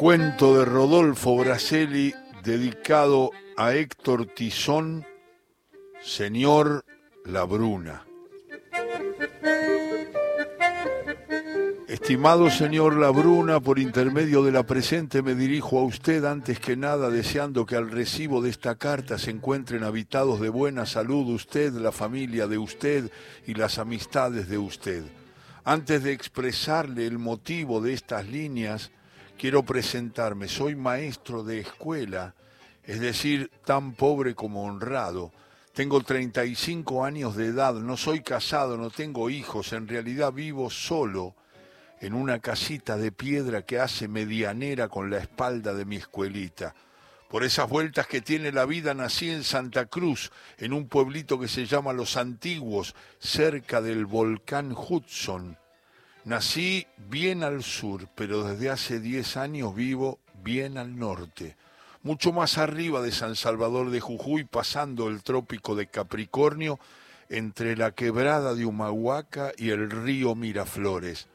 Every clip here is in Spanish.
Cuento de Rodolfo Braselli dedicado a Héctor Tizón, Señor La Bruna. Estimado señor Labruna, por intermedio de la presente me dirijo a usted antes que nada deseando que al recibo de esta carta se encuentren habitados de buena salud usted, la familia de usted y las amistades de usted. Antes de expresarle el motivo de estas líneas, quiero presentarme. Soy maestro de escuela, es decir, tan pobre como honrado. Tengo 35 años de edad, no soy casado, no tengo hijos, en realidad vivo solo en una casita de piedra que hace medianera con la espalda de mi escuelita. Por esas vueltas que tiene la vida nací en Santa Cruz, en un pueblito que se llama Los Antiguos, cerca del volcán Hudson. Nací bien al sur, pero desde hace diez años vivo bien al norte, mucho más arriba de San Salvador de Jujuy, pasando el trópico de Capricornio, entre la quebrada de Humahuaca y el río Miraflores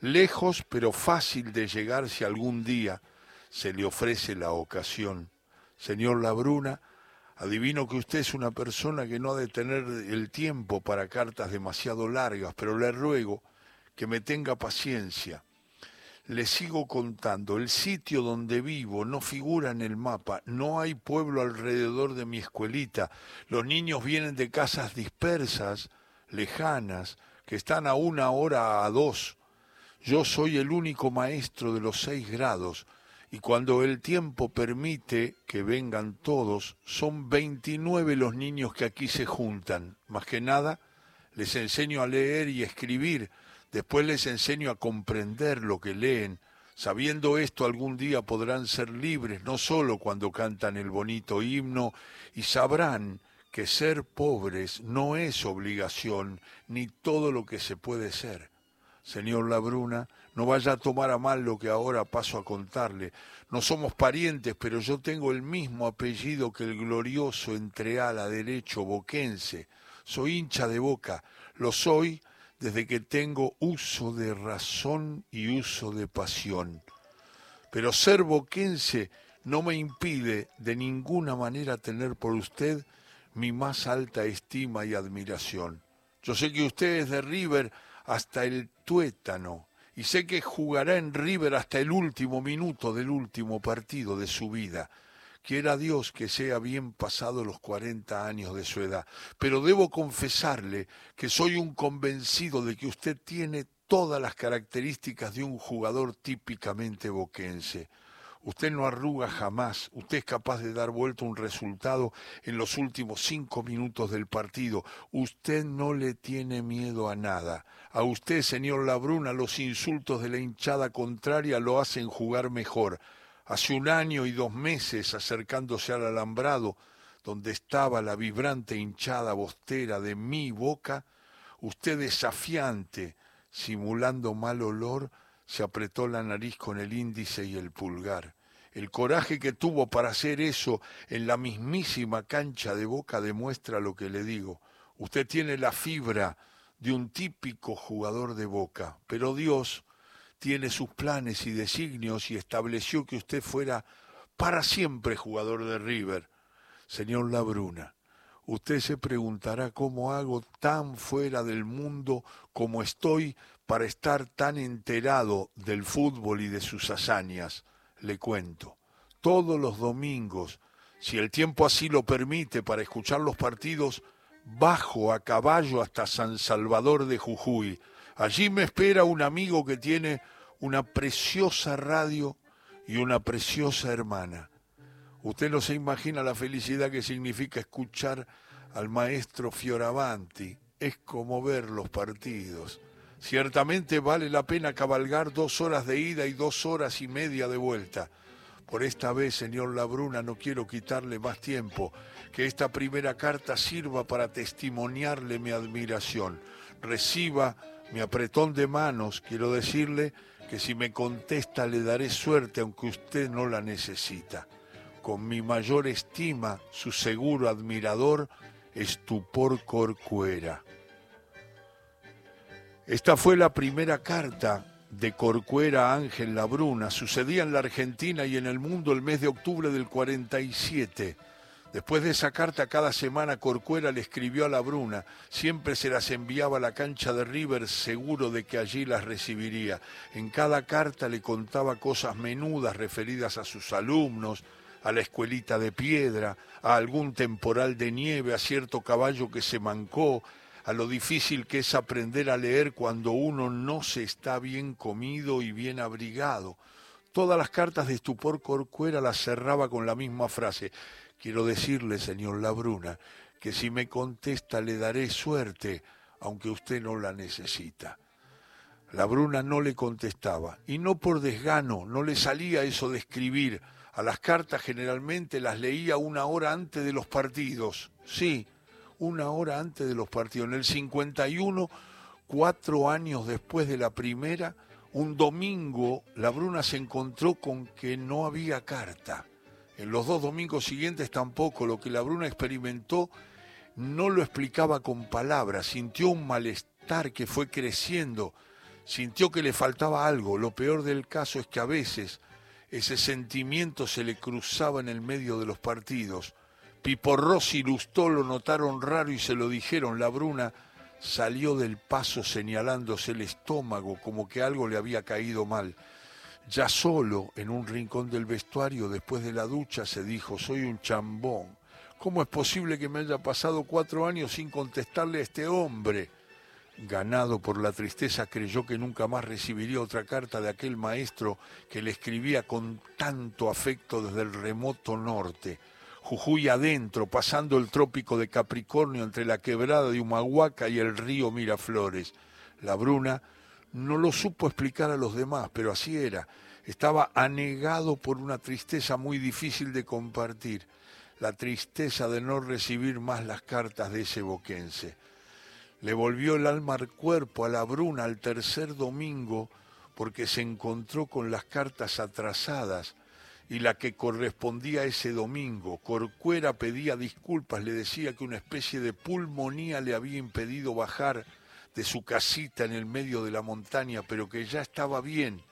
lejos pero fácil de llegar si algún día se le ofrece la ocasión. Señor Labruna, adivino que usted es una persona que no ha de tener el tiempo para cartas demasiado largas, pero le ruego que me tenga paciencia. Le sigo contando, el sitio donde vivo no figura en el mapa, no hay pueblo alrededor de mi escuelita, los niños vienen de casas dispersas, lejanas, que están a una hora a dos, yo soy el único maestro de los seis grados y cuando el tiempo permite que vengan todos, son veintinueve los niños que aquí se juntan. Más que nada, les enseño a leer y escribir, después les enseño a comprender lo que leen. Sabiendo esto, algún día podrán ser libres, no solo cuando cantan el bonito himno, y sabrán que ser pobres no es obligación, ni todo lo que se puede ser señor Labruna, no vaya a tomar a mal lo que ahora paso a contarle. No somos parientes, pero yo tengo el mismo apellido que el glorioso entreala derecho boquense. Soy hincha de boca, lo soy desde que tengo uso de razón y uso de pasión. Pero ser boquense no me impide de ninguna manera tener por usted mi más alta estima y admiración. Yo sé que usted es de River hasta el tuétano y sé que jugará en River hasta el último minuto del último partido de su vida. Quiera Dios que sea bien pasado los cuarenta años de su edad, pero debo confesarle que soy un convencido de que usted tiene todas las características de un jugador típicamente boquense. Usted no arruga jamás, usted es capaz de dar vuelta un resultado en los últimos cinco minutos del partido. Usted no le tiene miedo a nada. A usted, señor Labruna, los insultos de la hinchada contraria lo hacen jugar mejor. Hace un año y dos meses, acercándose al alambrado, donde estaba la vibrante hinchada bostera de mi boca, usted desafiante, simulando mal olor, se apretó la nariz con el índice y el pulgar. El coraje que tuvo para hacer eso en la mismísima cancha de boca demuestra lo que le digo. Usted tiene la fibra de un típico jugador de boca, pero Dios tiene sus planes y designios y estableció que usted fuera para siempre jugador de River. Señor Labruna, usted se preguntará cómo hago tan fuera del mundo como estoy para estar tan enterado del fútbol y de sus hazañas le cuento, todos los domingos, si el tiempo así lo permite para escuchar los partidos, bajo a caballo hasta San Salvador de Jujuy. Allí me espera un amigo que tiene una preciosa radio y una preciosa hermana. Usted no se imagina la felicidad que significa escuchar al maestro Fioravanti. Es como ver los partidos. Ciertamente vale la pena cabalgar dos horas de ida y dos horas y media de vuelta. Por esta vez, señor Labruna, no quiero quitarle más tiempo. Que esta primera carta sirva para testimoniarle mi admiración. Reciba mi apretón de manos. Quiero decirle que si me contesta le daré suerte aunque usted no la necesita. Con mi mayor estima, su seguro admirador, Estupor Corcuera. Esta fue la primera carta de Corcuera a Ángel Labruna sucedía en la Argentina y en el mundo el mes de octubre del 47. Después de esa carta cada semana Corcuera le escribió a Labruna, siempre se las enviaba a la cancha de River seguro de que allí las recibiría. En cada carta le contaba cosas menudas referidas a sus alumnos, a la escuelita de piedra, a algún temporal de nieve, a cierto caballo que se mancó, a lo difícil que es aprender a leer cuando uno no se está bien comido y bien abrigado. Todas las cartas de estupor Corcuera las cerraba con la misma frase. Quiero decirle, señor Labruna, que si me contesta le daré suerte, aunque usted no la necesita. Labruna no le contestaba, y no por desgano, no le salía eso de escribir. A las cartas generalmente las leía una hora antes de los partidos. Sí, una hora antes de los partidos. En el 51, cuatro años después de la primera, un domingo la Bruna se encontró con que no había carta. En los dos domingos siguientes tampoco. Lo que la Bruna experimentó no lo explicaba con palabras. Sintió un malestar que fue creciendo. Sintió que le faltaba algo. Lo peor del caso es que a veces ese sentimiento se le cruzaba en el medio de los partidos Piporros y Lustó lo notaron raro y se lo dijeron. La Bruna salió del paso señalándose el estómago como que algo le había caído mal. Ya solo, en un rincón del vestuario, después de la ducha, se dijo, soy un chambón. ¿Cómo es posible que me haya pasado cuatro años sin contestarle a este hombre? Ganado por la tristeza, creyó que nunca más recibiría otra carta de aquel maestro que le escribía con tanto afecto desde el remoto norte. Jujuy adentro, pasando el trópico de Capricornio entre la quebrada de Humahuaca y el río Miraflores. La Bruna no lo supo explicar a los demás, pero así era. Estaba anegado por una tristeza muy difícil de compartir, la tristeza de no recibir más las cartas de ese boquense. Le volvió el alma al cuerpo a la Bruna al tercer domingo porque se encontró con las cartas atrasadas y la que correspondía ese domingo. Corcuera pedía disculpas, le decía que una especie de pulmonía le había impedido bajar de su casita en el medio de la montaña, pero que ya estaba bien.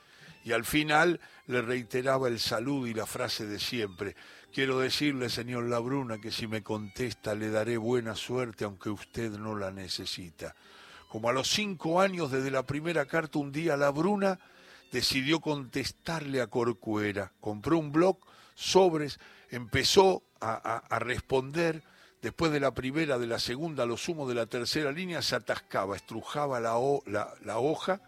Y al final le reiteraba el saludo y la frase de siempre. Quiero decirle, señor Labruna, que si me contesta le daré buena suerte, aunque usted no la necesita. Como a los cinco años desde la primera carta, un día Labruna decidió contestarle a Corcuera. Compró un blog, sobres, empezó a, responder. Después de la primera, de la segunda, lo sumo de la tercera línea, se atascaba, estrujaba la, hoja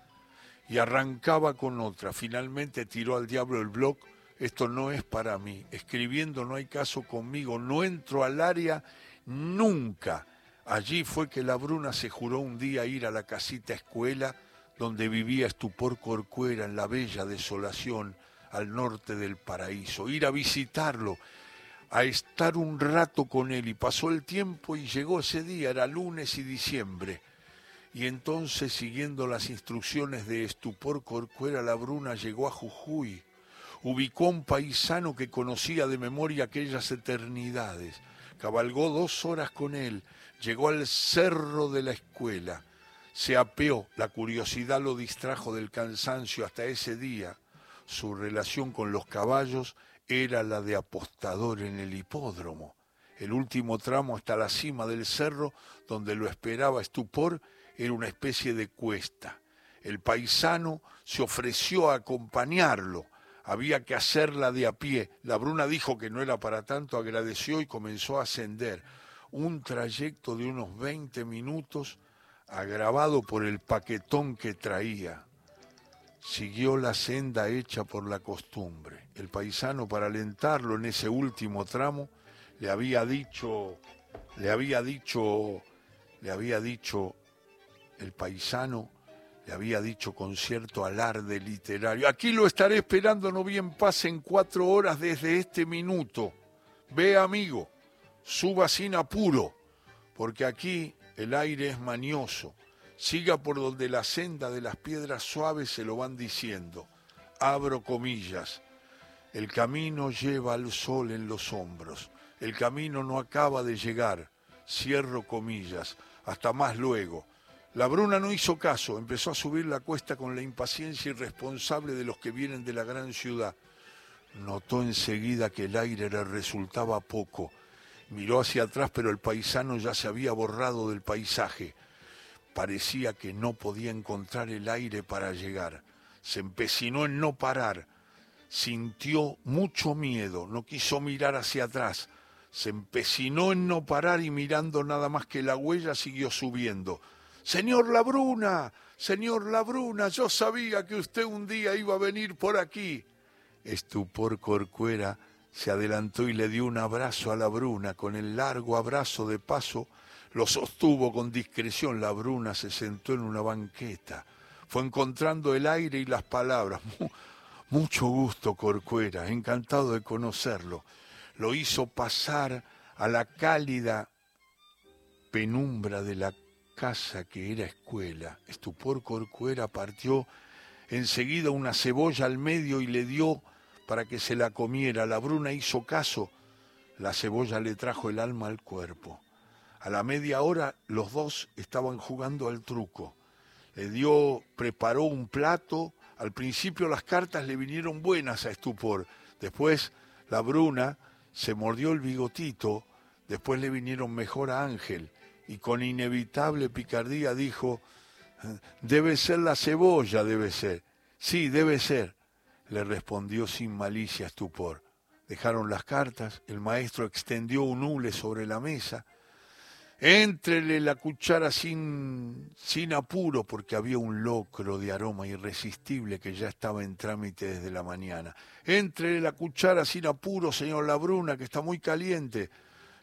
y arrancaba con otra. Finalmente tiró al diablo el blog. Esto no es para mí. Escribiendo no hay caso conmigo. No entro al área nunca. Allí fue que la Bruna se juró un día ir a la casita escuela donde vivía Estupor Corcuera en la bella desolación al norte del paraíso, ir a visitarlo, a estar un rato con él y pasó el tiempo y llegó ese día, era lunes y diciembre. Y entonces, siguiendo las instrucciones de Estupor Corcuera, la Bruna llegó a Jujuy, ubicó a un paisano que conocía de memoria aquellas eternidades, cabalgó dos horas con él, llegó al cerro de la escuela, se apeó, la curiosidad lo distrajo del cansancio hasta ese día. Su relación con los caballos era la de apostador en el hipódromo. El último tramo hasta la cima del cerro, donde lo esperaba estupor, era una especie de cuesta. El paisano se ofreció a acompañarlo. Había que hacerla de a pie. La Bruna dijo que no era para tanto, agradeció y comenzó a ascender. Un trayecto de unos 20 minutos agravado por el paquetón que traía, siguió la senda hecha por la costumbre. El paisano, para alentarlo en ese último tramo, le había dicho, le había dicho, le había dicho, el paisano le había dicho con cierto alarde literario, aquí lo estaré esperando, no bien pasen cuatro horas desde este minuto. Ve, amigo, suba sin apuro, porque aquí el aire es manioso. Siga por donde la senda de las piedras suaves se lo van diciendo. Abro comillas. El camino lleva al sol en los hombros. El camino no acaba de llegar. Cierro comillas. Hasta más luego. La Bruna no hizo caso, empezó a subir la cuesta con la impaciencia irresponsable de los que vienen de la gran ciudad. Notó enseguida que el aire le resultaba poco. Miró hacia atrás, pero el paisano ya se había borrado del paisaje. Parecía que no podía encontrar el aire para llegar. Se empecinó en no parar. Sintió mucho miedo, no quiso mirar hacia atrás. Se empecinó en no parar y mirando nada más que la huella siguió subiendo. Señor Labruna, señor Labruna, yo sabía que usted un día iba a venir por aquí. Estupor Corcuera se adelantó y le dio un abrazo a la Bruna. Con el largo abrazo de paso lo sostuvo con discreción. La Bruna se sentó en una banqueta. Fue encontrando el aire y las palabras. Mucho gusto, Corcuera, encantado de conocerlo. Lo hizo pasar a la cálida penumbra de la casa que era escuela. Estupor Corcuera partió enseguida una cebolla al medio y le dio para que se la comiera. La Bruna hizo caso. La cebolla le trajo el alma al cuerpo. A la media hora los dos estaban jugando al truco. Le dio, preparó un plato. Al principio las cartas le vinieron buenas a Estupor. Después la Bruna se mordió el bigotito. Después le vinieron mejor a Ángel y con inevitable picardía dijo, debe ser la cebolla, debe ser. Sí, debe ser, le respondió sin malicia estupor. Dejaron las cartas, el maestro extendió un hule sobre la mesa. Éntrele la cuchara sin, sin apuro, porque había un locro de aroma irresistible que ya estaba en trámite desde la mañana. Éntrele la cuchara sin apuro, señor Labruna, que está muy caliente.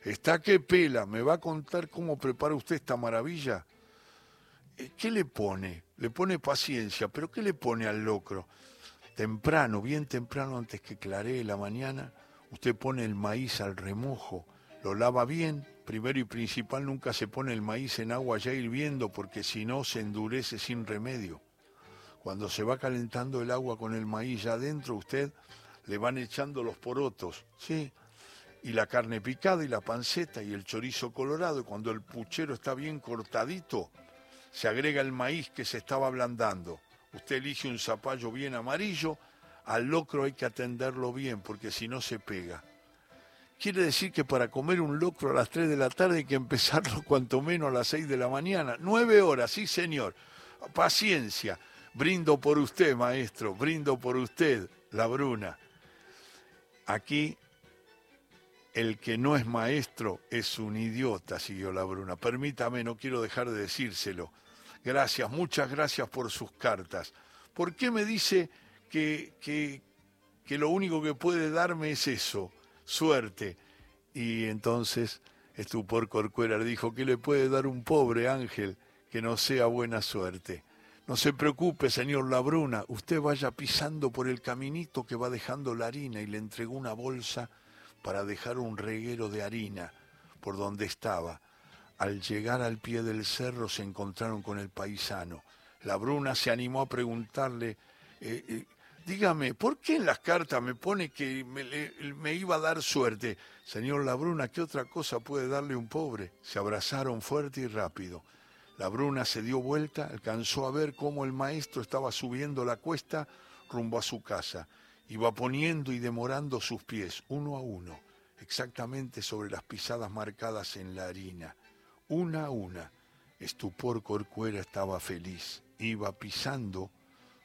Está que pela, ¿me va a contar cómo prepara usted esta maravilla? Eh, ¿Qué le pone? Le pone paciencia, pero ¿qué le pone al locro? Temprano, bien temprano, antes que claree la mañana, usted pone el maíz al remojo, lo lava bien, primero y principal nunca se pone el maíz en agua ya hirviendo porque si no se endurece sin remedio. Cuando se va calentando el agua con el maíz ya adentro, usted le van echando los porotos, ¿sí? y la carne picada y la panceta y el chorizo colorado. Cuando el puchero está bien cortadito, se agrega el maíz que se estaba ablandando. Usted elige un zapallo bien amarillo, al locro hay que atenderlo bien porque si no se pega. Quiere decir que para comer un locro a las 3 de la tarde hay que empezarlo cuanto menos a las 6 de la mañana. Nueve horas, sí señor. Paciencia. Brindo por usted, maestro. Brindo por usted, la Bruna. Aquí el que no es maestro es un idiota, siguió la Bruna. Permítame, no quiero dejar de decírselo. Gracias, muchas gracias por sus cartas. ¿Por qué me dice que, que, que lo único que puede darme es eso, suerte? Y entonces Estupor Corcuera dijo, ¿qué le puede dar un pobre ángel que no sea buena suerte? No se preocupe, señor Labruna, usted vaya pisando por el caminito que va dejando la harina y le entregó una bolsa para dejar un reguero de harina por donde estaba. Al llegar al pie del cerro se encontraron con el paisano. La Bruna se animó a preguntarle, eh, eh, dígame, ¿por qué en las cartas me pone que me, iba a dar suerte? Señor La Bruna, ¿qué otra cosa puede darle un pobre? Se abrazaron fuerte y rápido. La Bruna se dio vuelta, alcanzó a ver cómo el maestro estaba subiendo la cuesta rumbo a su casa iba poniendo y demorando sus pies uno a uno, exactamente sobre las pisadas marcadas en la harina, una a una. Estupor Corcuera estaba feliz, iba pisando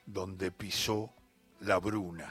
donde pisó la bruna.